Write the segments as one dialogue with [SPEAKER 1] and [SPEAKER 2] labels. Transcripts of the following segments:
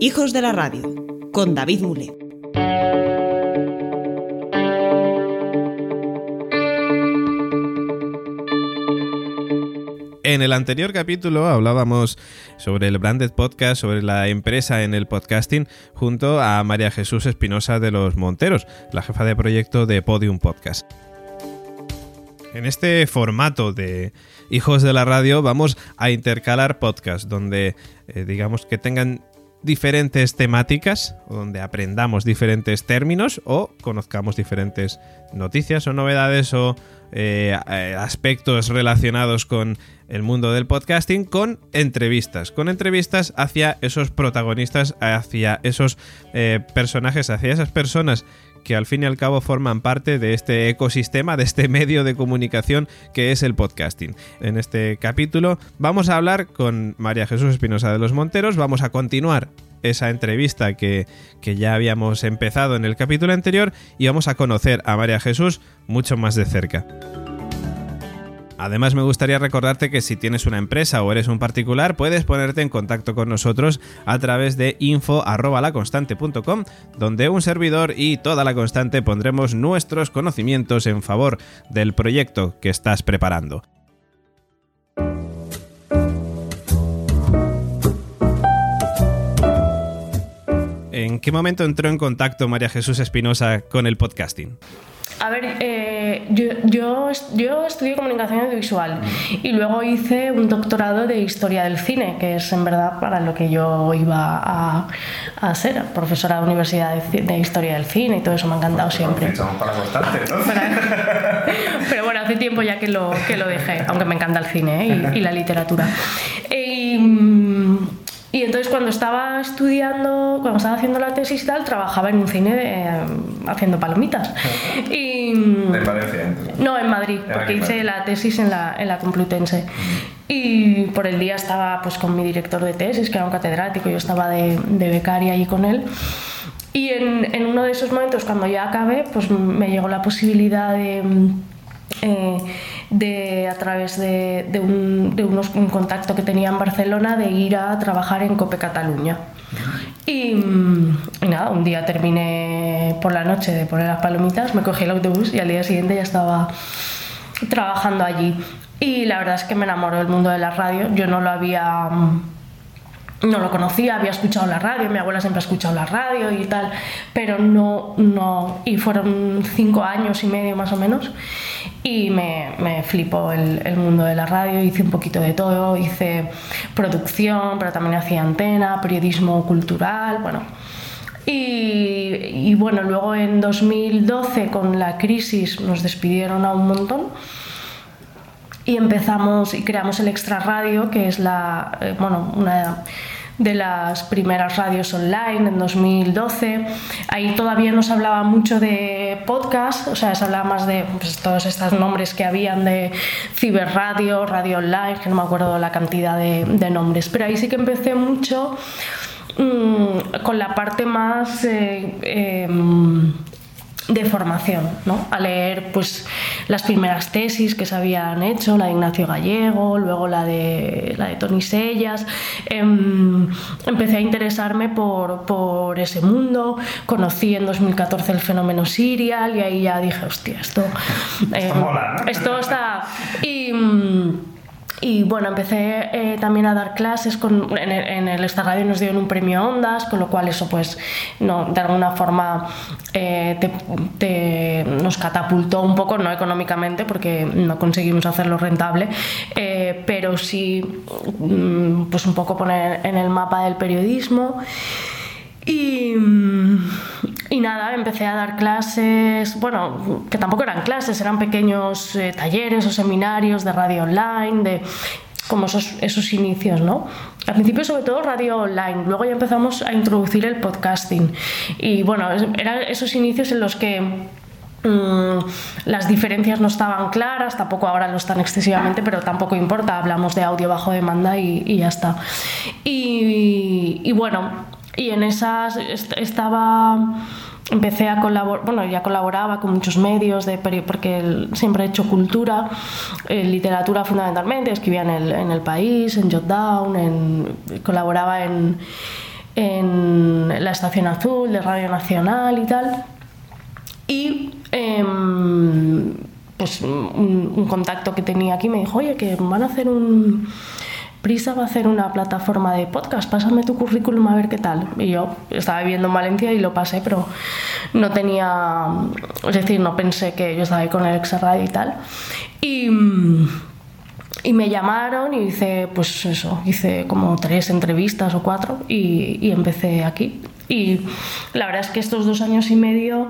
[SPEAKER 1] Hijos de la Radio, con David Mule.
[SPEAKER 2] En el anterior capítulo hablábamos sobre el Branded Podcast, sobre la empresa en el podcasting, junto a María Jesús Espinosa de los Monteros, la jefa de proyecto de Podium Podcast. En este formato de Hijos de la Radio vamos a intercalar podcasts donde eh, digamos que tengan diferentes temáticas, donde aprendamos diferentes términos o conozcamos diferentes noticias o novedades o eh, eh, aspectos relacionados con el mundo del podcasting con entrevistas, con entrevistas hacia esos protagonistas, hacia esos personajes, hacia esas personas que al fin y al cabo forman parte de este ecosistema, de este medio de comunicación que es el podcasting. En este capítulo vamos a hablar con María Jesús Espinosa de los Monteros, vamos a continuar esa entrevista que, que, ya habíamos empezado en el capítulo anterior y vamos a conocer a María Jesús mucho más de cerca. Además me gustaría recordarte que si tienes una empresa o eres un particular puedes ponerte en contacto con nosotros a través de info@laconstante.com donde un servidor y toda la constante pondremos nuestros conocimientos en favor del proyecto que estás preparando. ¿En qué momento entró en contacto María Jesús Espinosa con el podcasting?
[SPEAKER 3] A ver, eh, yo, yo, yo, estudié comunicación audiovisual y luego hice un doctorado de historia del cine, que es en verdad para lo que yo iba a, a ser, profesora de universidad de, historia del cine y todo eso me ha encantado siempre.
[SPEAKER 2] Para constante, ¿no?
[SPEAKER 3] Pero, bueno, hace tiempo ya que lo, que lo dejé, aunque me encanta el cine ¿eh? y, y, la literatura. Y, y entonces cuando estaba estudiando, cuando estaba haciendo la tesis y tal, trabajaba en un cine de, eh, haciendo palomitas.
[SPEAKER 2] Y, ¿En Valencia?
[SPEAKER 3] No, en Madrid, porque hice la tesis en la, en la Complutense. Y por el día estaba pues con mi director de tesis, que era un catedrático, yo estaba de, de becaria allí con él. Y en, en, uno de esos momentos, cuando ya acabé, pues me llegó la posibilidad de... Eh, de, a través de, un, de unos, un contacto que tenía en Barcelona de ir a trabajar en Cope Cataluña. Y, y, nada, un día terminé por la noche de poner las palomitas, me cogí el autobús y al día siguiente ya estaba trabajando allí. Y la verdad es que me enamoró el mundo de la radio. Yo no lo había no lo conocía, había escuchado la radio, mi abuela siempre ha escuchado la radio y tal, pero no, no, y fueron cinco años y medio más o menos, y me, me flipó el, el, mundo de la radio, hice un poquito de todo, hice producción, pero también hacía antena, periodismo cultural, bueno. Y, y bueno, luego en 2012 con la crisis nos despidieron a un montón y empezamos y creamos el Extra Radio, que es la, eh, bueno, una de las primeras radios online en 2012. Ahí todavía no se hablaba mucho de podcast, o sea, se hablaba más de pues, todos estos nombres que habían de ciberradio, radio online, que no me acuerdo la cantidad de, nombres, pero ahí sí que empecé mucho mmm, con la parte más... Eh, eh, de formación, ¿no? a leer pues, las primeras tesis que se habían hecho, la de Ignacio Gallego, luego la de, la de Tony Sellas. Eh, empecé a interesarme por, por, ese mundo, conocí en 2014 el fenómeno serial y ahí ya dije, hostia, esto,
[SPEAKER 2] eh, mola, ¿no?
[SPEAKER 3] esto está... Y, y bueno, empecé eh, también a dar clases con, en, el, en el Esta Radio nos dieron un premio Ondas, con lo cual eso pues no, de alguna forma eh, te, nos catapultó un poco, no económicamente porque no conseguimos hacerlo rentable, eh, pero sí mm, pues un poco poner en el mapa del periodismo. Y, nada, empecé a dar clases, bueno, que tampoco eran clases, eran pequeños eh, talleres o seminarios de radio online, de como esos, esos inicios, ¿no? Al principio sobre todo radio online, luego ya empezamos a introducir el podcasting. Y bueno, eran esos inicios en los que mm, las diferencias no estaban claras, tampoco ahora lo están excesivamente, pero tampoco importa, hablamos de audio bajo demanda y, ya está. Y bueno, y en esas estaba empecé a colaborar, bueno, ya colaboraba con muchos medios, de, porque siempre he hecho cultura, eh, literatura fundamentalmente, escribía en el, en el País, en Jotdown, en, colaboraba en, en la Estación Azul de Radio Nacional y tal. Y em, pues un, contacto que tenía aquí me dijo, oye, que van a hacer un... Prisa va a hacer una plataforma de podcast, pásame tu currículum a ver qué tal. Y yo estaba viviendo en Valencia y lo pasé, pero no tenía, es decir, no pensé que yo estaba ahí con el ex radio y tal. Y, me llamaron y hice, pues eso, hice como tres entrevistas o cuatro y, empecé aquí. Y la verdad es que estos dos años y medio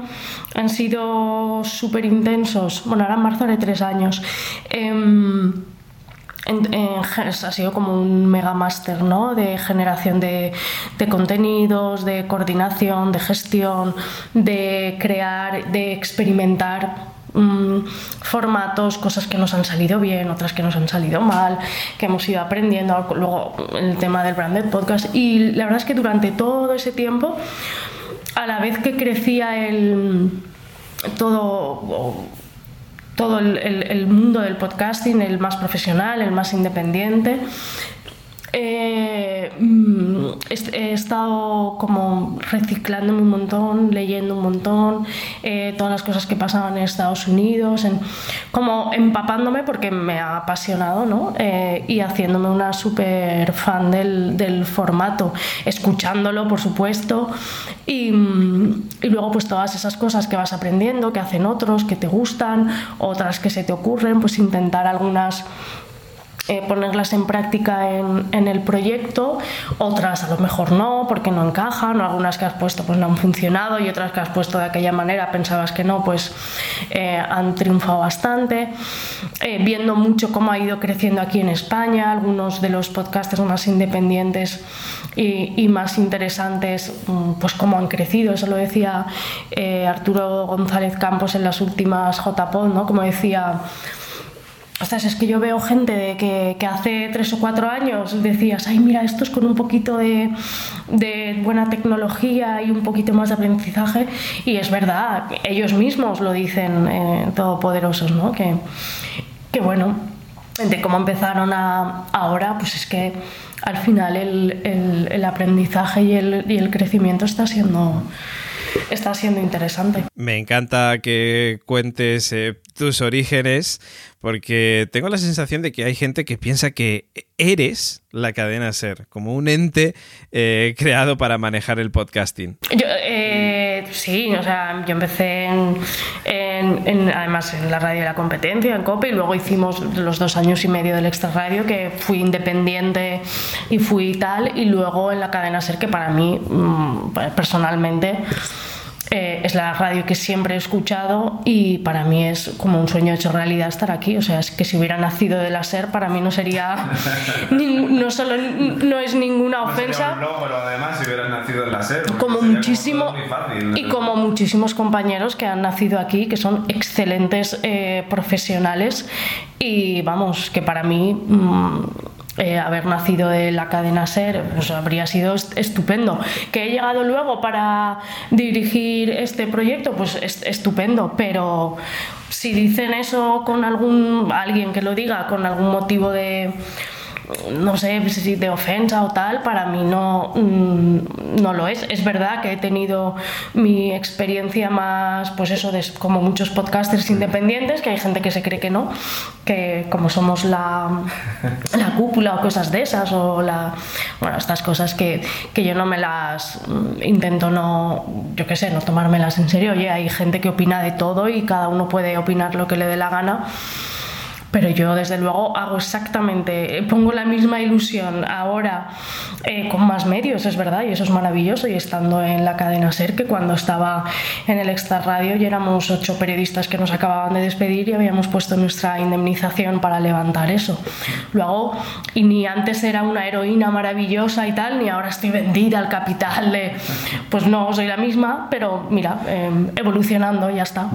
[SPEAKER 3] han sido súper intensos. Bueno, ahora en marzo haré tres años. Ha sido como un mega máster ¿no? de generación de, de, contenidos, de coordinación, de gestión, de crear, de experimentar Mm, formatos, cosas que nos han salido bien, otras que nos han salido mal, que hemos ido aprendiendo, luego el tema del branded podcast y la verdad es que durante todo ese tiempo, a la vez que crecía el todo todo el, el mundo del podcasting, el más profesional, el más independiente, eh, mm, he estado como reciclándome un montón, leyendo un montón, eh, todas las cosas que pasaban en Estados Unidos, como empapándome porque me ha apasionado, ¿no? Eh, y haciéndome una súper fan del, formato, escuchándolo, por supuesto, y, mm, y luego pues todas esas cosas que vas aprendiendo, que hacen otros, que te gustan, otras que se te ocurren, pues intentar algunas eh, ponerlas en práctica en, el proyecto, otras a lo mejor no, porque no encajan, o algunas que has puesto pues no han funcionado y otras que has puesto de aquella manera pensabas que no, pues eh, han triunfado bastante. Eh, viendo mucho cómo ha ido creciendo aquí en España, algunos de los podcasters más independientes y, y más interesantes, mm, pues cómo han crecido, eso lo decía Arturo González Campos en las últimas JPod, ¿no? Como decía Ostras, es que yo veo gente de que, hace tres o cuatro años decías, ay, mira, estos con un poquito de, buena tecnología y un poquito más de aprendizaje. Y es verdad, ellos mismos lo dicen eh, todopoderosos, ¿no? Que, que bueno, de cómo empezaron a, ahora, pues es que al final el, aprendizaje y el crecimiento está siendo está siendo interesante.
[SPEAKER 2] Me encanta que cuentes eh, tus orígenes porque tengo la sensación de que hay gente que piensa que eres la cadena ser, como un ente eh, creado para manejar el podcasting.
[SPEAKER 3] Yo, eh, sí, o sea, yo empecé en, además en la radio de la competencia, en COPE, y luego hicimos los dos años y medio del extra radio, que fui independiente y fui tal, y luego en la cadena ser, que para mí, mm, personalmente, eh, es la radio que siempre he escuchado y para mí es como un sueño hecho realidad estar aquí. O sea, es que si hubiera nacido de la SER, para mí no sería. no solo no es ninguna ofensa.
[SPEAKER 2] No un además, si hubieras nacido en la SER.
[SPEAKER 3] Como muchísimo. y como muchísimos compañeros que han nacido aquí, que son excelentes eh, profesionales y vamos, que para mí. Mmm, eh, haber nacido de la cadena SER pues habría sido estupendo. Que he llegado luego para dirigir este proyecto, pues es estupendo, pero si dicen eso con algún alguien que lo diga con algún motivo de no sé si de ofensa o tal, para mí no, mm, no lo es. Es verdad que he tenido mi experiencia más, pues eso, de, como muchos podcasters independientes, que hay gente que se cree que no, que como somos la, la cúpula o cosas de esas, o la, bueno, estas cosas que, que yo no me las mm, intento no, yo qué sé, no tomármelas en serio. Oye, hay gente que opina de todo y cada uno puede opinar lo que le dé la gana. Pero yo desde luego hago exactamente, pongo la misma ilusión ahora eh, con más medios, es verdad, y eso es maravilloso, y estando en la cadena SER, que cuando estaba en el Extra Radio y éramos ocho periodistas que nos acababan de despedir y habíamos puesto nuestra indemnización para levantar eso. Luego, y ni antes era una heroína maravillosa y tal, ni ahora estoy vendida al capital. Pues no, soy la misma, pero mira, eh, evolucionando, ya está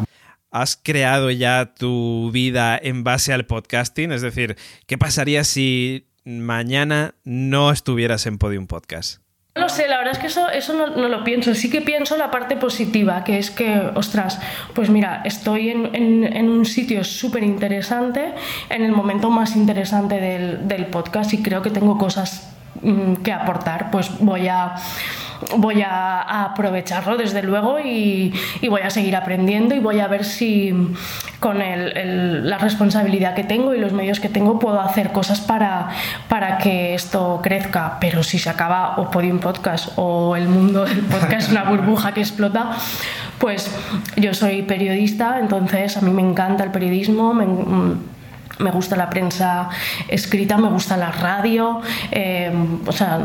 [SPEAKER 2] has creado ya tu vida en base al podcasting? Es decir, ¿qué pasaría si mañana no estuvieras en Podium Podcast?
[SPEAKER 3] No sé, la verdad es que eso, eso no, no, lo pienso. Sí que pienso la parte positiva, que es que, ostras, pues mira, estoy en, en, en un sitio súper interesante, en el momento más interesante del, del podcast y creo que tengo cosas mm, que aportar, pues voy a voy a, aprovecharlo desde luego y, voy a seguir aprendiendo y voy a ver si con la responsabilidad que tengo y los medios que tengo puedo hacer cosas para, para que esto crezca. Pero si se acaba o Podium Podcast o el mundo del podcast una burbuja que explota, pues yo soy periodista, entonces a mí me encanta el periodismo. Gusta la prensa escrita, me gusta la radio, eh, o sea,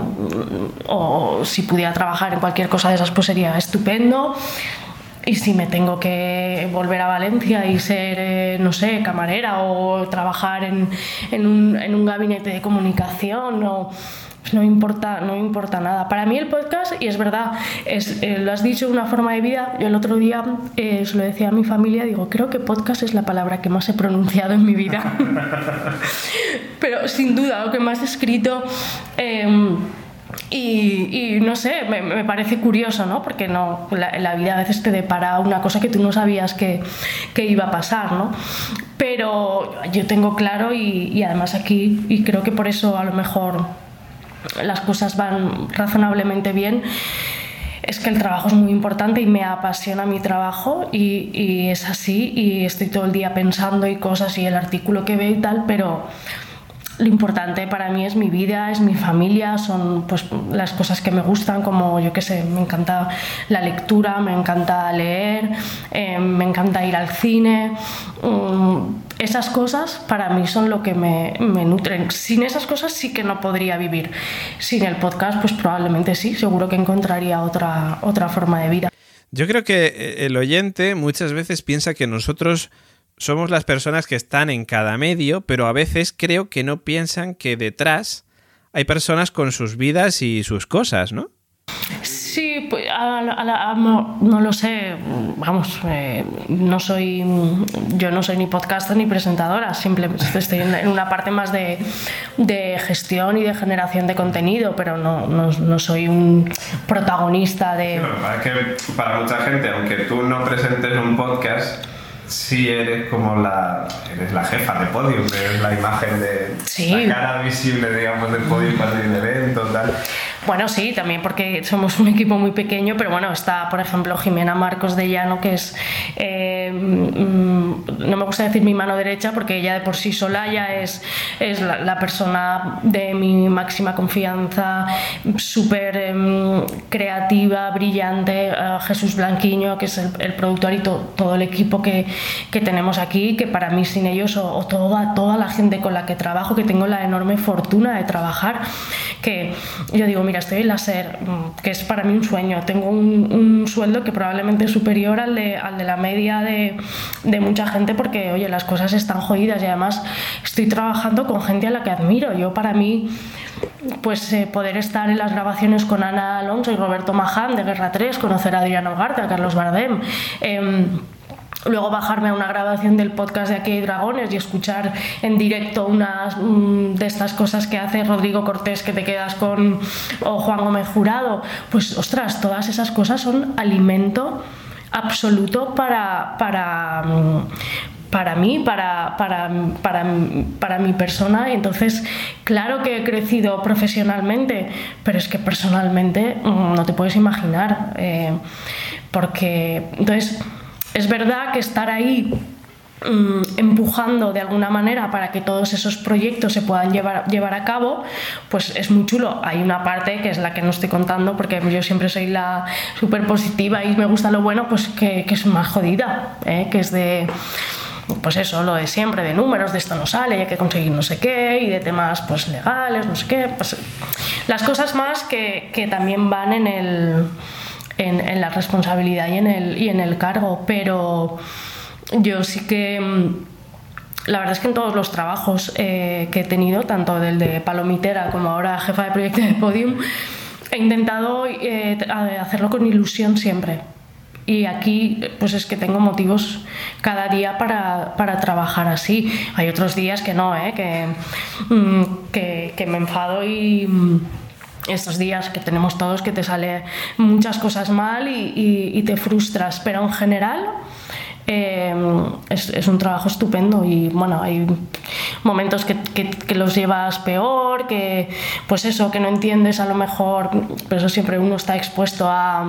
[SPEAKER 3] o si pudiera trabajar en cualquier cosa de esas, pues sería estupendo. Y si me tengo que volver a Valencia y ser, eh, no sé, camarera o trabajar en, en, un, en un gabinete de comunicación o no importa, no importa nada. Para mí el podcast, y es verdad, es, eh, lo has dicho, una forma de vida. Yo el otro día eh, se lo decía a mi familia, digo, creo que podcast es la palabra que más he pronunciado en mi vida. Pero sin duda, lo que más he escrito... Em, y, no sé, me, parece curioso, ¿no? Porque no, la, la, vida a veces te depara una cosa que tú no sabías que, que iba a pasar, ¿no? Pero yo tengo claro y, y, además aquí, y creo que por eso a lo mejor las cosas van razonablemente bien es que el trabajo es muy importante y me apasiona mi trabajo y, y, es así y estoy todo el día pensando y cosas y el artículo que veo y tal, pero lo importante para mí es mi vida, es mi familia, son pues las cosas que me gustan, como yo qué sé, me encanta la lectura, me encanta leer, eh, me encanta ir al cine. Um, esas cosas para mí son lo que me, me, nutren. Sin esas cosas sí que no podría vivir. Sin el podcast, pues probablemente sí, seguro que encontraría otra, otra forma de vida.
[SPEAKER 2] Yo creo que el oyente muchas veces piensa que nosotros somos las personas que están en cada medio, pero a veces creo que no piensan que detrás hay personas con sus vidas y sus cosas, ¿no?
[SPEAKER 3] Sí, pues no, lo sé, vamos, eh, no soy, yo no soy ni podcaster ni presentadora, simplemente estoy en una parte más de, gestión y de generación de contenido, pero no, no, soy un protagonista de...
[SPEAKER 2] que para mucha gente, aunque tú no presentes un podcast, sí eres como la, eres la jefa de podium, eres la imagen de la cara visible, digamos, del podium para el evento, tal.
[SPEAKER 3] Bueno, sí, también porque somos un equipo muy pequeño, pero bueno, está, por ejemplo, Jimena Marcos de Llano, que es, eh, mm, no me gusta decir mi mano derecha, porque ella de por sí sola ya es, es la, persona de mi máxima confianza, súper em, creativa, brillante, eh, Jesús Blanquiño, que es el, productor y todo el equipo que, que, tenemos aquí, que para mí sin ellos, o, toda, toda la gente con la que trabajo, que tengo la enorme fortuna de trabajar, que yo digo, mira, estoy en la SER, mm, que es para mí un sueño. Tengo un, sueldo que probablemente es superior al de, al de la media de, de, mucha gente porque, oye, las cosas están jodidas y además estoy trabajando con gente a la que admiro. Yo para mí, pues eh, poder estar en las grabaciones con Ana Alonso y Roberto Maján de Guerra 3, conocer a Adriano Garta, a Carlos Bardem. Eh, luego bajarme a una grabación del podcast de Aquí hay Dragones y escuchar en directo unas mm, de estas cosas que hace Rodrigo Cortés que te quedas con o Juan Gómez Jurado, pues ostras, todas esas cosas son alimento absoluto para, para, mm, para mí, para, para, para, para, mi persona. Entonces, claro que he crecido profesionalmente, pero es que personalmente mm, no te puedes imaginar. Eh, porque, entonces, es verdad que estar ahí mm, empujando de alguna manera para que todos esos proyectos se puedan llevar, llevar a cabo, pues es muy chulo. Hay una parte que es la que no estoy contando porque yo siempre soy la súper positiva y me gusta lo bueno, pues que, es más jodida, ¿eh? que es de pues eso, lo de siempre, de números, de esto no sale, hay que conseguir no sé qué, y de temas pues legales, no sé qué, pues las cosas más que, que también van en el en, la responsabilidad y en, el, y en el cargo, pero yo sí que... Mm, la verdad es que en todos los trabajos eh, que he tenido, tanto del de Palomitera como ahora jefa de proyecto de Podium, he intentado eh, hacerlo con ilusión siempre. Y aquí, pues es que tengo motivos cada día para, para trabajar así. Hay otros días que no, ¿eh? que, mm, que, que me enfado y mm, estos días que tenemos todos que te sale muchas cosas mal y, te frustras, pero en general eh, es, un trabajo estupendo y bueno, hay momentos que, los llevas peor, que pues eso, que no entiendes a lo mejor, pero eso siempre uno está expuesto a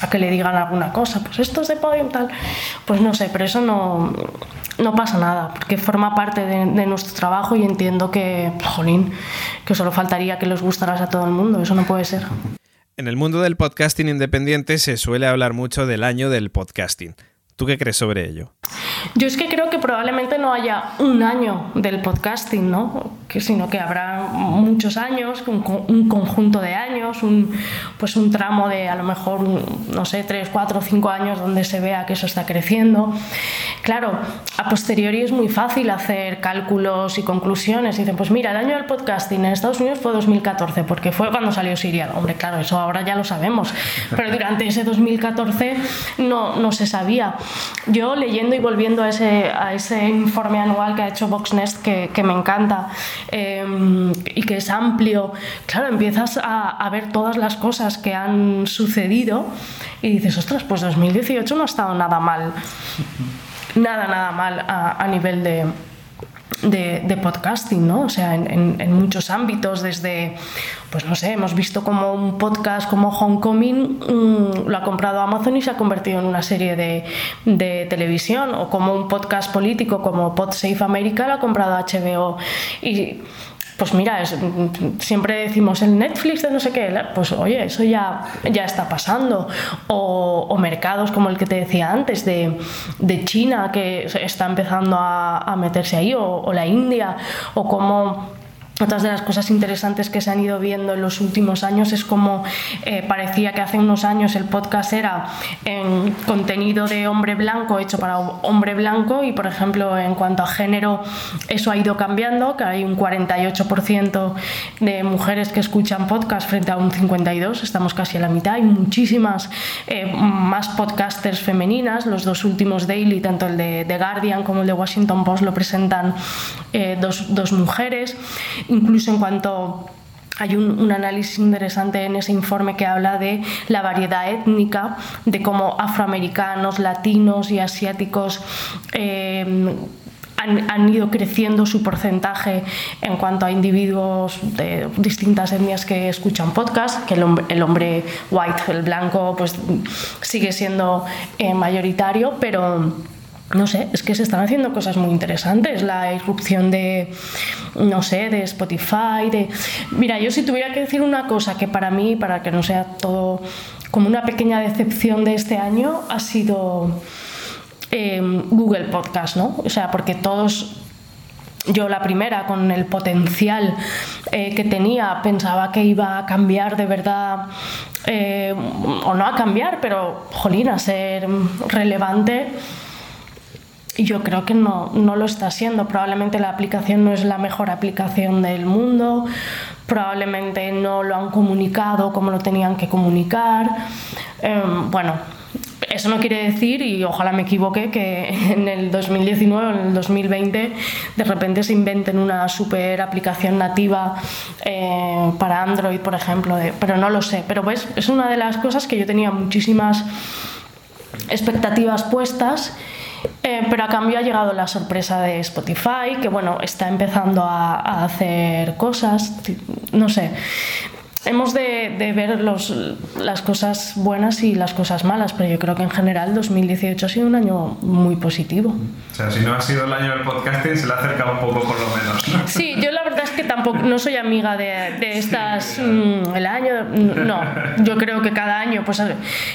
[SPEAKER 3] a que le digan alguna cosa, pues esto es de podium tal, pues no sé, pero eso no, no pasa nada, porque forma parte de, nuestro trabajo y entiendo que, jolín, que solo faltaría que les gustaras a todo el mundo, eso no puede ser.
[SPEAKER 2] En el mundo del podcasting independiente se suele hablar mucho del año del podcasting. ¿Tú qué crees sobre ello?
[SPEAKER 3] Yo es que creo que probablemente no haya un año del podcasting, ¿no? Que, sino que habrá muchos años, un, conjunto de años, un, pues un tramo de a lo mejor, no sé, tres, cuatro, cinco años donde se vea que eso está creciendo. Claro, a posteriori es muy fácil hacer cálculos y conclusiones. Dicen, pues mira, el año del podcasting en Estados Unidos fue 2014, porque fue cuando salió Siria. Hombre, claro, eso ahora ya lo sabemos, pero durante ese 2014 no, no se sabía. Yo leyendo y volviendo a ese, a ese informe anual que ha hecho Voxnest, que, que me encanta em, y que es amplio, claro, empiezas a, a, ver todas las cosas que han sucedido y dices, ostras, pues 2018 no ha estado nada mal, nada, nada mal a, a nivel de, de, podcasting, ¿no? O sea, en, muchos ámbitos, desde, pues no sé, hemos visto como un podcast como Homecoming mm, lo ha comprado Amazon y se ha convertido en una serie de, de, televisión, o como un podcast político como Pod Safe America lo ha comprado HBO. Y pues mira, siempre decimos el Netflix de no sé qué, pues oye, eso ya, ya está pasando. O, mercados como el que te decía antes, de, China, que está empezando a, meterse ahí, o, o la India, o como otras de las cosas interesantes que se han ido viendo en los últimos años es como eh, parecía que hace unos años el podcast era en contenido de hombre blanco hecho para hombre blanco y por ejemplo en cuanto a género eso ha ido cambiando, que hay un 48% de mujeres que escuchan podcast frente a un 52%, estamos casi a la mitad, hay muchísimas eh, más podcasters femeninas, los dos últimos daily, tanto el de The Guardian como el de Washington Post lo presentan eh, dos, dos mujeres incluso en cuanto hay un, análisis interesante en ese informe que habla de la variedad étnica, de cómo afroamericanos, latinos y asiáticos eh, han, ido creciendo su porcentaje en cuanto a individuos de distintas etnias que escuchan podcast, que el hombre, white, el blanco, pues sigue siendo eh, mayoritario, pero no sé, es que se están haciendo cosas muy interesantes. La irrupción de, no sé, de Spotify, de... Mira, yo si tuviera que decir una cosa que para mí, para que no sea todo como una pequeña decepción de este año, ha sido em, Google Podcast, ¿no? O sea, porque todos yo la primera, con el potencial eh, que tenía, pensaba que iba a cambiar de verdad, eh, o no a cambiar, pero, jolín, a ser relevante yo creo que no, no lo está siendo. Probablemente la aplicación no es la mejor aplicación del mundo, probablemente no lo han comunicado como lo tenían que comunicar. Em, bueno, eso no quiere decir, y ojalá me equivoque, que en el 2019 o en el 2020 de repente se inventen una super aplicación nativa eh, para Android, por ejemplo, pero no lo sé. Pero pues es una de las cosas que yo tenía muchísimas expectativas puestas eh, pero a cambio ha llegado la sorpresa de Spotify, que bueno, está empezando a hacer cosas, no sé hemos de, de ver los, las cosas buenas y las cosas malas, pero yo creo que en general 2018 ha sido un año muy positivo.
[SPEAKER 2] O sea, si no ha sido el año del podcasting, se le ha acercado un poco por lo menos.
[SPEAKER 3] Sí, yo la verdad es que tampoco no soy amiga de, de estas mm, el año, no, yo creo que cada año, pues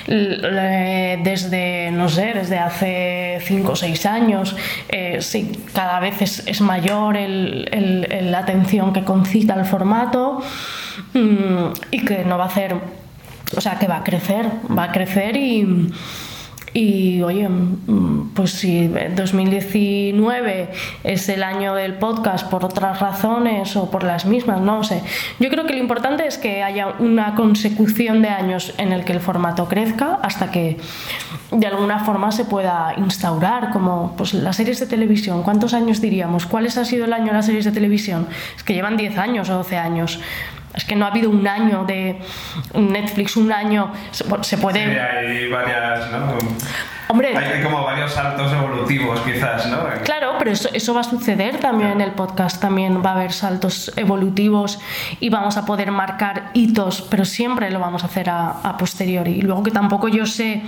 [SPEAKER 3] desde, no sé, desde hace 5 o 6 años, eh, sí, cada vez es, es mayor el, el, la atención que concita el formato. Mm, y que no va a hacer, o sea, que va a crecer, va a crecer y, y oye, mm, pues si 2019 es el año del podcast por otras razones o por las mismas, no sé. Yo creo que lo importante es que haya una consecución de años en el que el formato crezca hasta que de alguna forma se pueda instaurar, como pues las series de televisión. ¿Cuántos años diríamos? ¿Cuáles ha sido el año de las series de televisión? Es que llevan 10 años o 12 años Es que no ha habido un año de Netflix, un año. Se puede.
[SPEAKER 2] Sí, hay varias, ¿no? Hombre, hay como varios saltos evolutivos quizás, ¿no?
[SPEAKER 3] Claro, pero eso, eso va a suceder también en el podcast, también va a haber saltos evolutivos y vamos a poder marcar hitos, pero siempre lo vamos a hacer a, a posteriori. Y luego que tampoco yo sé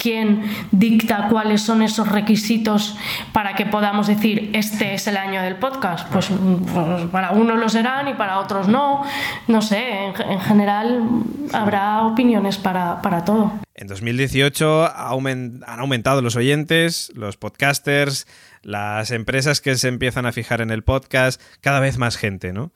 [SPEAKER 3] quién dicta cuáles son esos requisitos para que podamos decir este es el año del podcast. Pues, pues para unos lo serán y para otros no. No sé, en, general habrá opiniones para, para todo.
[SPEAKER 2] En 2018 han aumentado los oyentes, los podcasters, las empresas que se empiezan a fijar en el podcast, cada vez más gente, ¿no?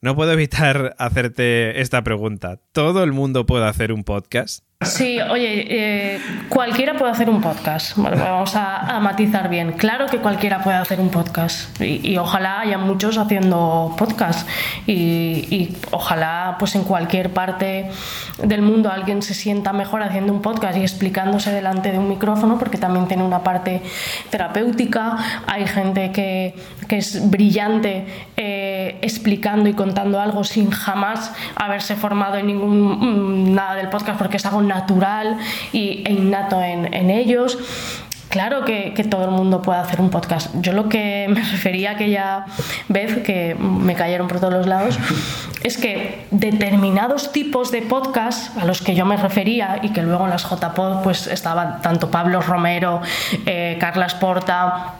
[SPEAKER 2] No puedo evitar hacerte esta pregunta. ¿Todo el mundo puede hacer un podcast?
[SPEAKER 3] Sí, oye, eh, cualquiera puede hacer un podcast. vamos a, matizar bien. Claro que cualquiera puede hacer un podcast y, ojalá haya muchos haciendo podcast y, ojalá pues en cualquier parte del mundo alguien se sienta mejor haciendo un podcast y explicándose delante de un micrófono porque también tiene una parte terapéutica. Hay gente que, es brillante eh, explicando y contando algo sin jamás haberse formado en ningún mm, nada del podcast porque es algo natural y, e innato en, ellos. Claro que, todo el mundo puede hacer un podcast. Yo lo que me refería aquella vez, que me cayeron por todos los lados, es que determinados tipos de podcast a los que yo me refería y que luego en las JPod pues estaban tanto Pablo Romero, eh, Carlas Porta,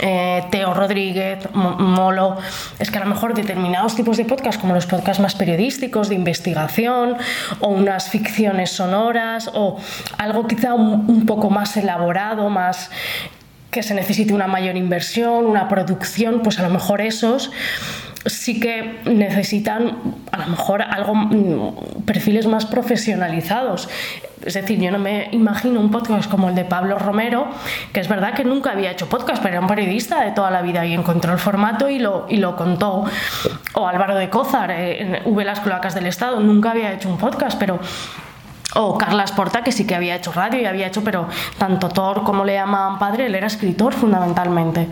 [SPEAKER 3] eh, Teo Rodríguez, Molo, es que a lo mejor determinados tipos de podcast, como los podcasts más periodísticos, de investigación, o unas ficciones sonoras, o algo quizá un, poco más elaborado, más que se necesite una mayor inversión, una producción, pues a lo mejor esos sí que necesitan a lo mejor algo mm, perfiles más profesionalizados es decir, yo no me imagino un podcast como el de Pablo Romero, que es verdad que nunca había hecho podcast, pero era un periodista de toda la vida y encontró el formato y lo, y lo contó. O Álvaro de Cózar, eh, en V las cloacas del Estado, nunca había hecho un podcast, pero o Carlas Porta, que sí que había hecho radio y había hecho, pero tanto Thor como le llamaban padre, él era escritor fundamentalmente.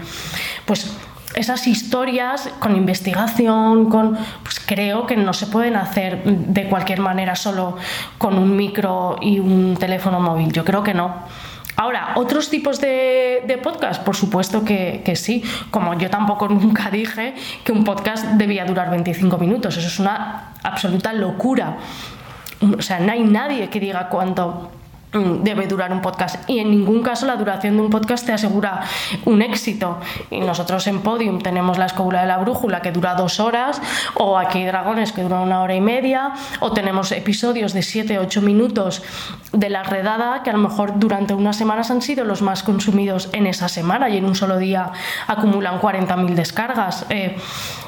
[SPEAKER 3] Pues esas historias con investigación, con, pues creo que no se pueden hacer de cualquier manera solo con un micro y un teléfono móvil. Yo creo que no. Ahora, otros tipos de, de podcast, por supuesto que, que, sí. Como yo tampoco nunca dije que un podcast debía durar 25 minutos. Eso es una absoluta locura. O sea, no hay nadie que diga cuánto debe durar un podcast. Y en ningún caso la duración de un podcast te asegura un éxito. Y nosotros en Podium tenemos la escóbula de la brújula que dura dos horas o aquí hay dragones que duran una hora y media o tenemos episodios de 7 8 minutos de la redada que a lo mejor durante unas semanas han sido los más consumidos en esa semana y en un solo día acumulan 40.000 descargas. Eh,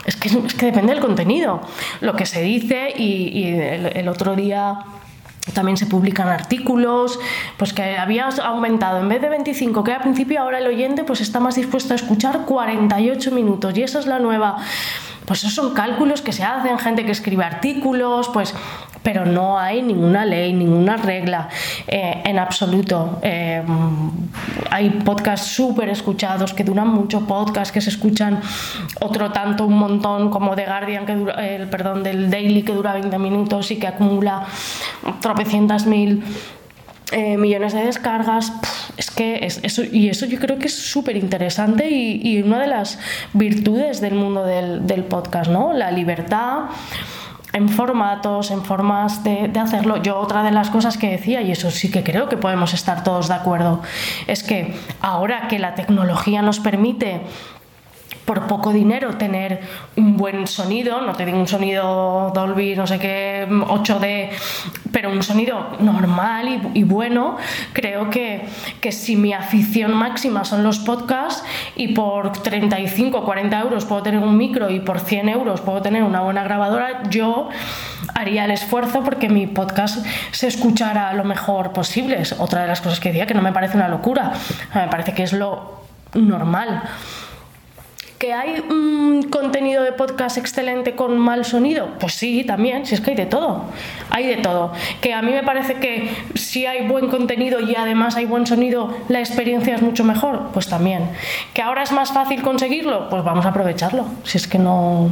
[SPEAKER 3] es, que, es que depende del contenido. Lo que se dice y, el otro día también se publican artículos, pues que había aumentado en vez de 25 que al principio, ahora el oyente pues está más dispuesto a escuchar 48 minutos y esa es la nueva pues esos son cálculos que se hacen, gente que escribe artículos, pues pero no hay ninguna ley, ninguna regla eh, en absoluto. Eh, hay podcasts súper escuchados que duran mucho, podcasts que se escuchan otro tanto, un montón, como The Guardian, que dura, el, perdón, del Daily que dura 20 minutos y que acumula tropecientas mil. Eh, millones de descargas, es que eso, y eso yo creo que es súper interesante y, una de las virtudes del mundo del podcast, ¿no? La libertad, en formatos, en formas de, hacerlo. Yo otra de las cosas que decía, y eso sí que creo que podemos estar todos de acuerdo, es que ahora que la tecnología nos permite por poco dinero tener un buen sonido, no te digo un sonido Dolby, no sé qué, 8D, pero un sonido normal y, bueno, creo que, que, si mi afición máxima son los podcasts y por 35 o 40 euros puedo tener un micro y por 100 euros puedo tener una buena grabadora, yo haría el esfuerzo porque mi podcast se escuchara lo mejor posible. Es otra de las cosas que decía que no me parece una locura, me parece que es lo normal. ¿Que hay un contenido de podcast excelente con mal sonido? Pues sí, también, si es que hay de todo. Hay de todo. Que a mí me parece que si hay buen contenido y además hay buen sonido, la experiencia es mucho mejor, pues también. ¿Que ahora es más fácil conseguirlo? Pues vamos a aprovecharlo. Si es que no.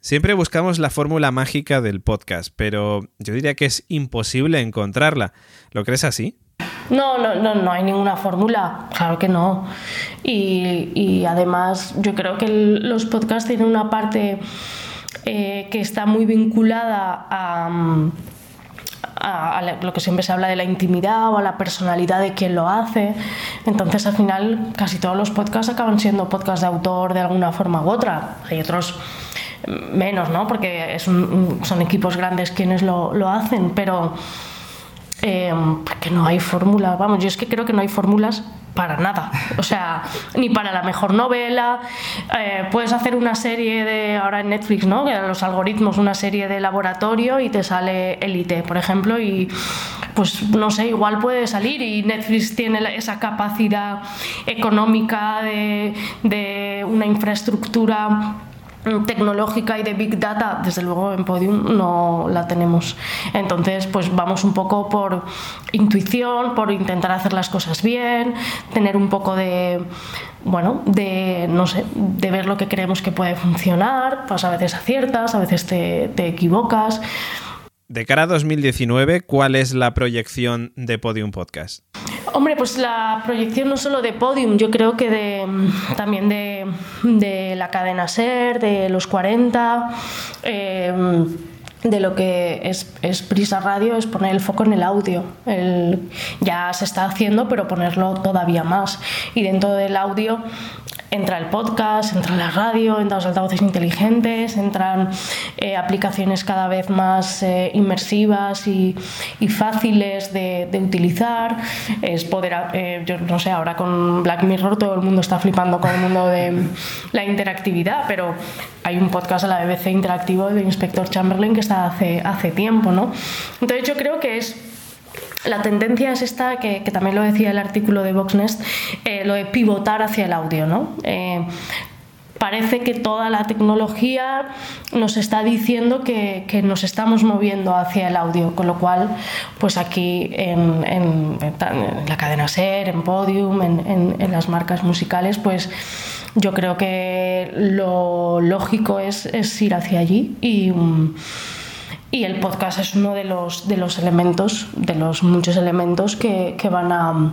[SPEAKER 2] Siempre buscamos la fórmula mágica del podcast, pero yo diría que es imposible encontrarla. ¿Lo crees así?
[SPEAKER 3] No, no, no, no hay ninguna fórmula, claro que no. Y, además yo creo que los podcasts tienen una parte eh, que está muy vinculada a, lo que siempre se habla de la intimidad o a la personalidad de quien lo hace. Entonces al final casi todos los podcasts acaban siendo podcasts de autor de alguna forma u otra. Hay otros menos, ¿no? Porque son equipos grandes quienes lo, lo hacen, pero eh, porque no hay fórmula. Vamos, yo es que creo que no hay fórmulas para nada. O sea, ni para la mejor novela. Eh, puedes hacer una serie de, ahora en Netflix, ¿no? Los algoritmos, una serie de laboratorio y te sale Elite, por ejemplo, y pues no sé, igual puede salir y Netflix tiene esa capacidad económica de una infraestructura tecnológica y de Big Data, desde luego en Podium no la tenemos. Entonces, pues vamos un poco por intuición, por intentar hacer las cosas bien, tener un poco de, bueno, de, no sé, de ver lo que creemos que puede funcionar, pues a veces aciertas, a veces te, te equivocas.
[SPEAKER 2] De cara a 2019, ¿cuál es la proyección de Podium Podcast?
[SPEAKER 3] Hombre, pues la proyección no solo de Podium, yo creo que de, también de, la cadena SER, de los 40, eh, de lo que es, es, Prisa Radio, es poner el foco en el audio. ya se está haciendo, pero ponerlo todavía más. Y dentro del audio entra el podcast, entra la radio, entran los altavoces inteligentes, entran eh, aplicaciones cada vez más eh, inmersivas y, fáciles de, utilizar. Es poder, eh, yo no sé, ahora con Black Mirror todo el mundo está flipando con el mundo de la interactividad, pero hay un podcast a la BBC interactivo de Inspector Chamberlain que está hace, hace tiempo, ¿no? Entonces yo creo que es la tendencia es esta, que, también lo decía el artículo de Voxnest, eh, lo de pivotar hacia el audio, ¿no? Eh, parece que toda la tecnología nos está diciendo que, nos estamos moviendo hacia el audio, con lo cual, pues aquí en, la cadena SER, en Podium, en, las marcas musicales, pues yo creo que lo lógico es, ir hacia allí y... Y el podcast es uno de los, de los elementos, de los muchos elementos que, que van a,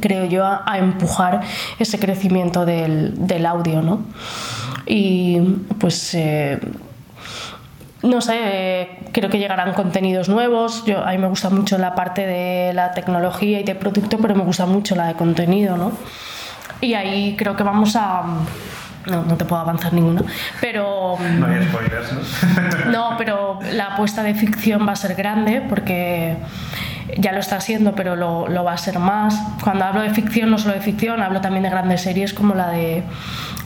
[SPEAKER 3] creo yo, a, empujar ese crecimiento del, del, audio, ¿no? Y pues... Eh, no sé, creo que llegarán contenidos nuevos. Yo, a mí me gusta mucho la parte de la tecnología y de producto, pero me gusta mucho la de contenido, ¿no? Y ahí creo que vamos a, no, no te puedo avanzar ninguna. Pero.
[SPEAKER 4] No hay spoilers, ¿no?
[SPEAKER 3] no, pero la apuesta de ficción va a ser grande porque ya lo está haciendo, pero lo, lo, va a ser más. Cuando hablo de ficción, no solo de ficción, hablo también de grandes series como la de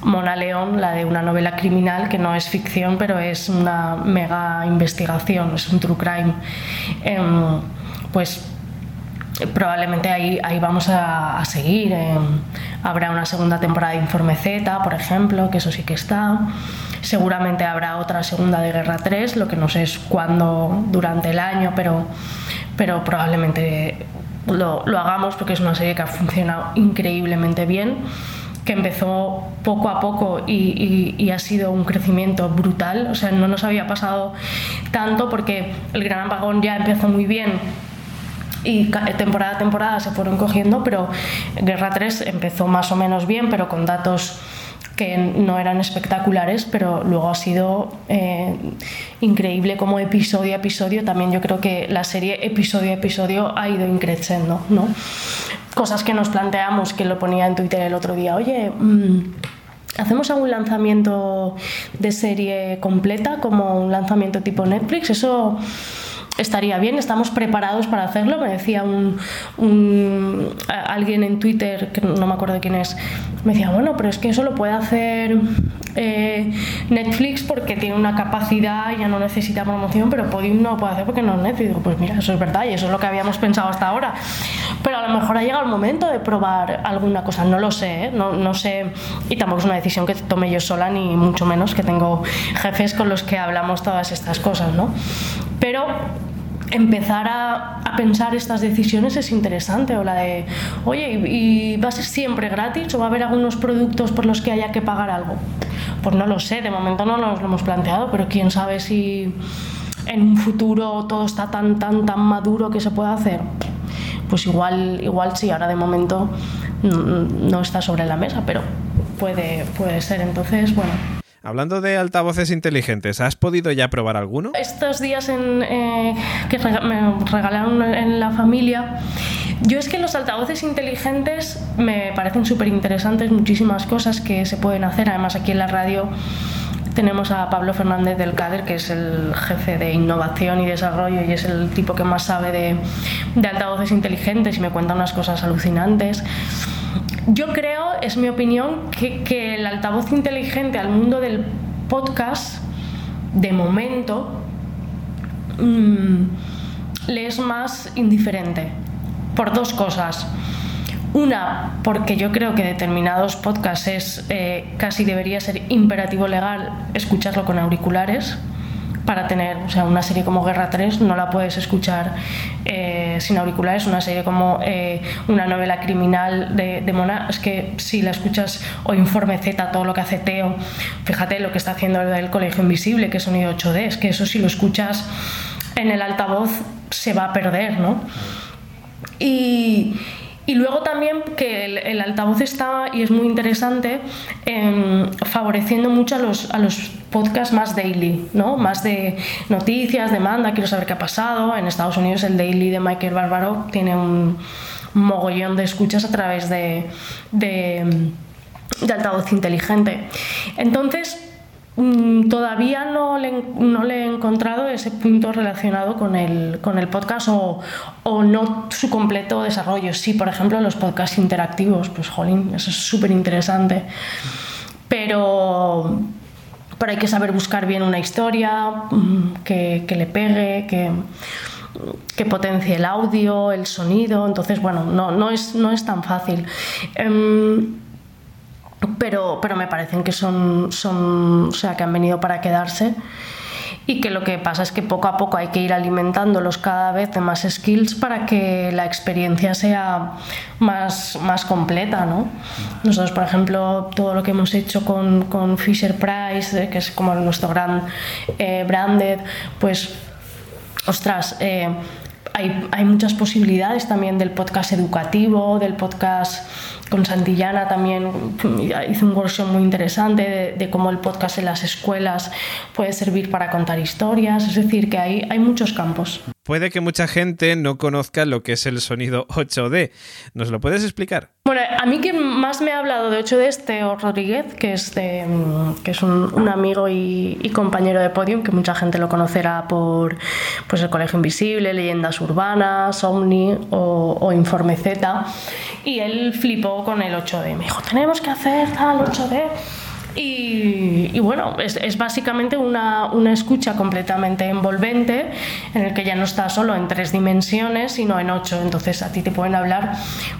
[SPEAKER 3] Mona León, la de una novela criminal que no es ficción, pero es una mega investigación, es un true crime. Em, pues probablemente ahí, ahí vamos a, seguir. Eh, habrá una segunda temporada de Informe Z, por ejemplo, que eso sí que está. Seguramente habrá otra segunda de Guerra 3, lo que no sé es cuándo durante el año, pero, pero probablemente lo, lo hagamos porque es una serie que ha funcionado increíblemente bien que empezó poco a poco y, y, ha sido un crecimiento brutal. O sea, no nos había pasado tanto porque el Gran Apagón ya empezó muy bien y temporada a temporada se fueron cogiendo, pero Guerra 3 empezó más o menos bien, pero con datos que no eran espectaculares, pero luego ha sido eh, increíble como episodio a episodio. También yo creo que la serie episodio a episodio ha ido increciendo, ¿no? Cosas que nos planteamos, que lo ponía en Twitter el otro día, oye, mm, ¿hacemos algún lanzamiento de serie completa como un lanzamiento tipo Netflix? Eso estaría bien, estamos preparados para hacerlo. Me decía un, alguien en Twitter, que no me acuerdo quién es, me decía, bueno, pero es que eso lo puede hacer eh, Netflix porque tiene una capacidad y ya no necesita promoción, pero Podium no lo puede hacer porque no es Netflix. Digo, pues mira, eso es verdad y eso es lo que habíamos pensado hasta ahora. Pero a lo mejor ha llegado el momento de probar alguna cosa, no lo sé, ¿eh? no, no sé, y tampoco es una decisión que tome yo sola, ni mucho menos que tengo jefes con los que hablamos todas estas cosas, ¿no? Pero empezar a, a, pensar estas decisiones es interesante. O la de, oye, ¿y va a ser siempre gratis o va a haber algunos productos por los que haya que pagar algo? Pues no lo sé, de momento no nos lo hemos planteado, pero quién sabe si en un futuro todo está tan, tan, tan maduro que se puede hacer. Pues igual, igual sí, ahora de momento no está sobre la mesa, pero puede, puede ser. Entonces, bueno,
[SPEAKER 2] Hablando de altavoces inteligentes, ¿has podido ya probar alguno?
[SPEAKER 3] Estos días en, eh, que me regalaron en la familia, yo es que los altavoces inteligentes me parecen súper interesantes, muchísimas cosas que se pueden hacer. Además, aquí en la radio tenemos a Pablo Fernández del CADER, que es el jefe de innovación y desarrollo y es el tipo que más sabe de, de altavoces inteligentes y me cuenta unas cosas alucinantes. Yo creo, es mi opinión, que, el altavoz inteligente al mundo del podcast, de momento, mmm, le es más indiferente. Por dos cosas. Una, porque yo creo que determinados podcasts es, eh, casi debería ser imperativo legal escucharlo con auriculares para tener, o sea, una serie como Guerra 3 no la puedes escuchar eh, sin auriculares, una serie como eh, una novela criminal de, de, Mona, es que si la escuchas o Informe Z, todo lo que hace Teo, fíjate lo que está haciendo el Colegio Invisible, que es sonido 8D, es que eso si lo escuchas en el altavoz se va a perder, ¿no? Y, y luego también que el, altavoz está, y es muy interesante, eh, favoreciendo mucho a los, a los podcasts más daily, ¿no? más de noticias, demanda, quiero saber qué ha pasado. En Estados Unidos el daily de Michael Barbaro tiene un mogollón de escuchas a través de, de, de altavoz inteligente. Entonces, todavía no le, no le, he encontrado ese punto relacionado con el, con el podcast o, o, no su completo desarrollo. Sí, por ejemplo, los podcasts interactivos, pues jolín, eso es súper interesante. Pero, pero hay que saber buscar bien una historia que, que le pegue, que, que potencie el audio, el sonido. Entonces, bueno, no, no, es, no es tan fácil. Um, pero, pero me parecen que son, son, o sea, que han venido para quedarse y que lo que pasa es que poco a poco hay que ir alimentándolos cada vez de más skills para que la experiencia sea más, más completa. ¿no? Nosotros, por ejemplo, todo lo que hemos hecho con, con Fisher Price, eh, que es como nuestro gran eh, branded, pues, ostras, eh, hay, hay muchas posibilidades también del podcast educativo, del podcast con Santillana también hizo un workshop muy interesante de, de, cómo el podcast en las escuelas puede servir para contar historias, es decir, que hay, hay muchos campos.
[SPEAKER 2] Puede que mucha gente no conozca lo que es el sonido 8D. ¿Nos lo puedes explicar?
[SPEAKER 3] Bueno, a mí que más me ha hablado de 8D es Teo Rodríguez, que es, de, es un, amigo y, y, compañero de Podium, que mucha gente lo conocerá por pues, el Colegio Invisible, Leyendas Urbanas, Omni o, o Informe Z. Y él flipó con el 8D. Me dijo, tenemos que hacer tal 8D. Y, bueno, es, es básicamente una, una, escucha completamente envolvente en el que ya no está solo en tres dimensiones, sino en ocho. Entonces a ti te pueden hablar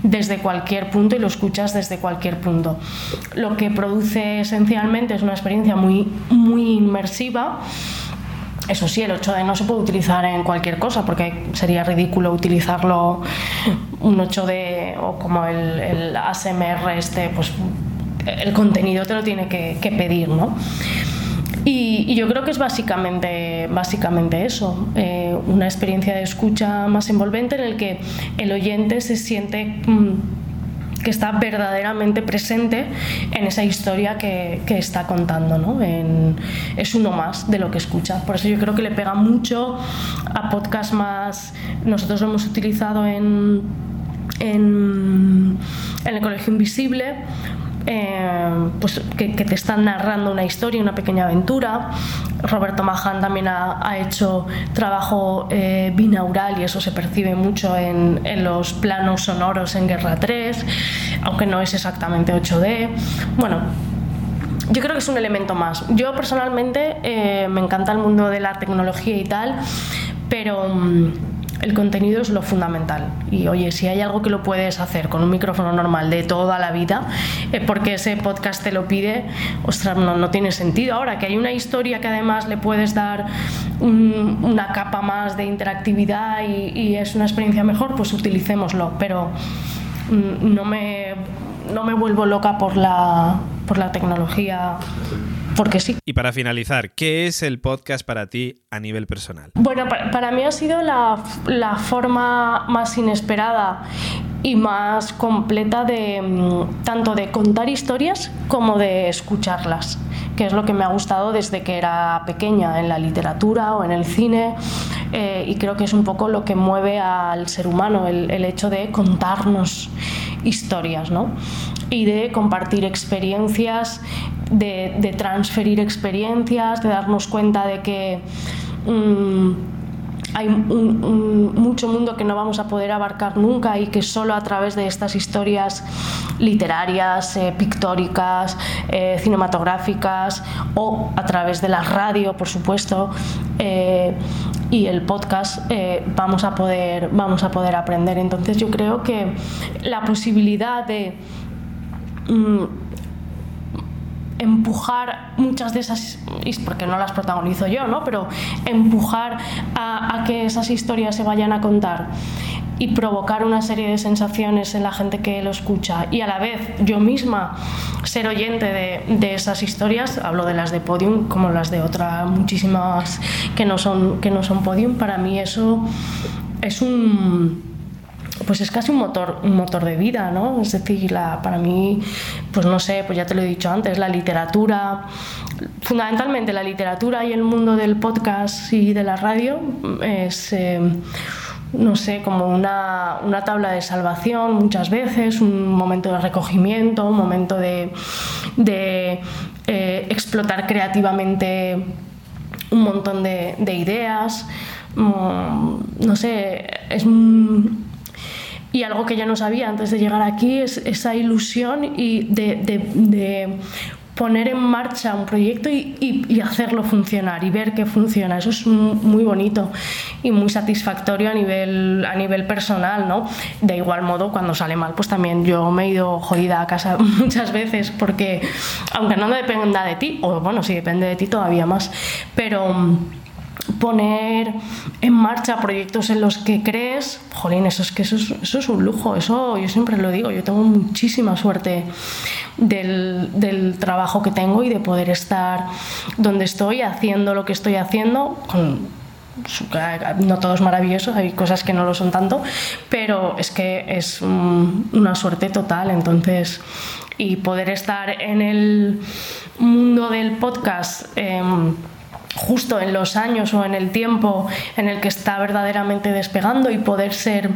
[SPEAKER 3] desde cualquier punto y lo escuchas desde cualquier punto. Lo que produce esencialmente es una experiencia muy, muy inmersiva. Eso sí, el 8D no se puede utilizar en cualquier cosa porque sería ridículo utilizarlo un 8D o como el, el ASMR este, pues el contenido te lo tiene que, pedir, ¿no? Y, yo creo que es básicamente, básicamente eso, eh, una experiencia de escucha más envolvente en el que el oyente se siente mmm, que está verdaderamente presente en esa historia que, está contando, ¿no? Es uno más de lo que escucha. Por eso yo creo que le pega mucho a podcasts más... Nosotros lo hemos utilizado en, en el Colegio Invisible eh, pues que, te están narrando una historia, una pequeña aventura. Roberto Mahan también ha, hecho trabajo eh, binaural y eso se percibe mucho en, en, los planos sonoros en Guerra 3, aunque no es exactamente 8D. Bueno, yo creo que es un elemento más. Yo personalmente eh, me encanta el mundo de la tecnología y tal, pero... el contenido es lo fundamental. Y oye, si hay algo que lo puedes hacer con un micrófono normal de toda la vida, porque ese podcast te lo pide, ostras, no, no, tiene sentido. Ahora que hay una historia que además le puedes dar una capa más de interactividad y, y es una experiencia mejor, pues utilicémoslo. Pero mm, no me, no me vuelvo loca por la, por la tecnología porque sí.
[SPEAKER 2] Y para finalizar, ¿qué es el podcast para ti a nivel personal?
[SPEAKER 3] Bueno, para, para mí ha sido la, la, forma más inesperada y más completa de mm, tanto de contar historias como de escucharlas, que es lo que me ha gustado desde que era pequeña en la literatura o en el cine eh, y creo que es un poco lo que mueve al ser humano, el, el hecho de contarnos historias, ¿no? Y de compartir experiencias, de, transferir experiencias, de darnos cuenta de que mmm, hay mucho mundo que no vamos a poder abarcar nunca y que solo a través de estas historias literarias, eh, pictóricas, eh, cinematográficas o a través de la radio, por supuesto, eh, y el podcast vamos, a poder, vamos a poder aprender. Entonces yo creo que la posibilidad de... Mmm, empujar muchas de esas, porque no las protagonizo yo, ¿no? pero empujar a, a, que esas historias se vayan a contar y provocar una serie de sensaciones en la gente que lo escucha y a la vez yo misma ser oyente de, de esas historias, hablo de las de Podium como las de otras muchísimas que no son, que no son Podium, para mí eso es un pues es casi un motor, un motor de vida, ¿no? Es decir, para mí, pues no sé, pues ya te lo he dicho antes, la literatura, fundamentalmente la literatura y el mundo del podcast y de la radio es... Eh, no sé, como una, una, tabla de salvación muchas veces, un momento de recogimiento, un momento de, de eh, explotar creativamente un montón de, de ideas. Mm, no sé, es y algo que yo no sabía antes de llegar aquí es esa ilusión y de, de, poner en marcha un proyecto y, y, hacerlo funcionar y ver que funciona. Eso es muy bonito y muy satisfactorio a nivel, a nivel personal, ¿no? De igual modo, cuando sale mal, pues también yo me he ido jodida a casa muchas veces porque, aunque no dependa de ti, o bueno, si depende de ti todavía más, pero poner en marcha proyectos en los que crees, jolín, eso es que eso es, un lujo, eso yo siempre lo digo, yo tengo muchísima suerte del, del, trabajo que tengo y de poder estar donde estoy, haciendo lo que estoy haciendo, no todo es maravilloso, hay cosas que no lo son tanto, pero es que es una suerte total, entonces, y poder estar en el mundo del podcast. Eh, justo en los años o en el tiempo en el que está verdaderamente despegando y poder ser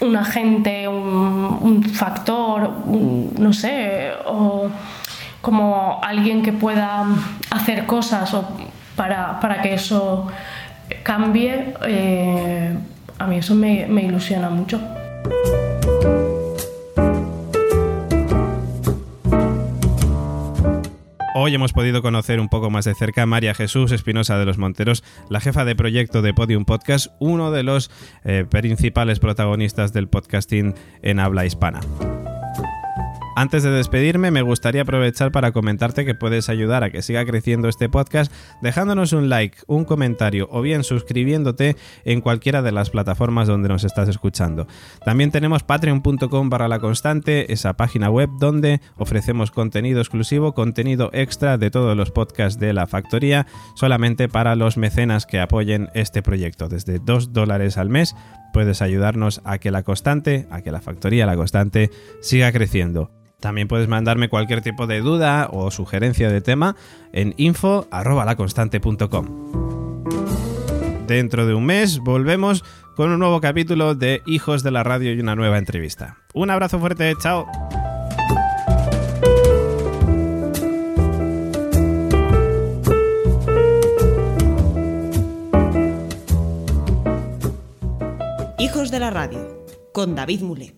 [SPEAKER 3] un agente, un, factor, no sé, o como alguien que pueda hacer cosas o para, para que eso cambie, eh, a mí eso me ilusiona mucho.
[SPEAKER 2] Hoy hemos podido conocer un poco más de cerca a María Jesús Espinosa de los Monteros, la jefa de proyecto de Podium Podcast, uno de los eh, principales protagonistas del podcasting en habla hispana. Antes de despedirme, me gustaría aprovechar para comentarte que puedes ayudar a que siga creciendo este podcast dejándonos un like, un comentario o bien suscribiéndote en cualquiera de las plataformas donde nos estás escuchando. También tenemos patreon.com barra la constante, esa página web donde ofrecemos contenido exclusivo, contenido extra de todos los podcasts de la factoría, solamente para los mecenas que apoyen este proyecto. Desde 2 dólares al mes puedes ayudarnos a que la constante, a que la factoría, la constante, siga creciendo. También puedes mandarme cualquier tipo de duda o sugerencia de tema en info.laconstante.com. Dentro de un mes volvemos con un nuevo capítulo de Hijos de la Radio y una nueva entrevista. Un abrazo fuerte, chao.
[SPEAKER 1] Hijos de la Radio, con David Mule.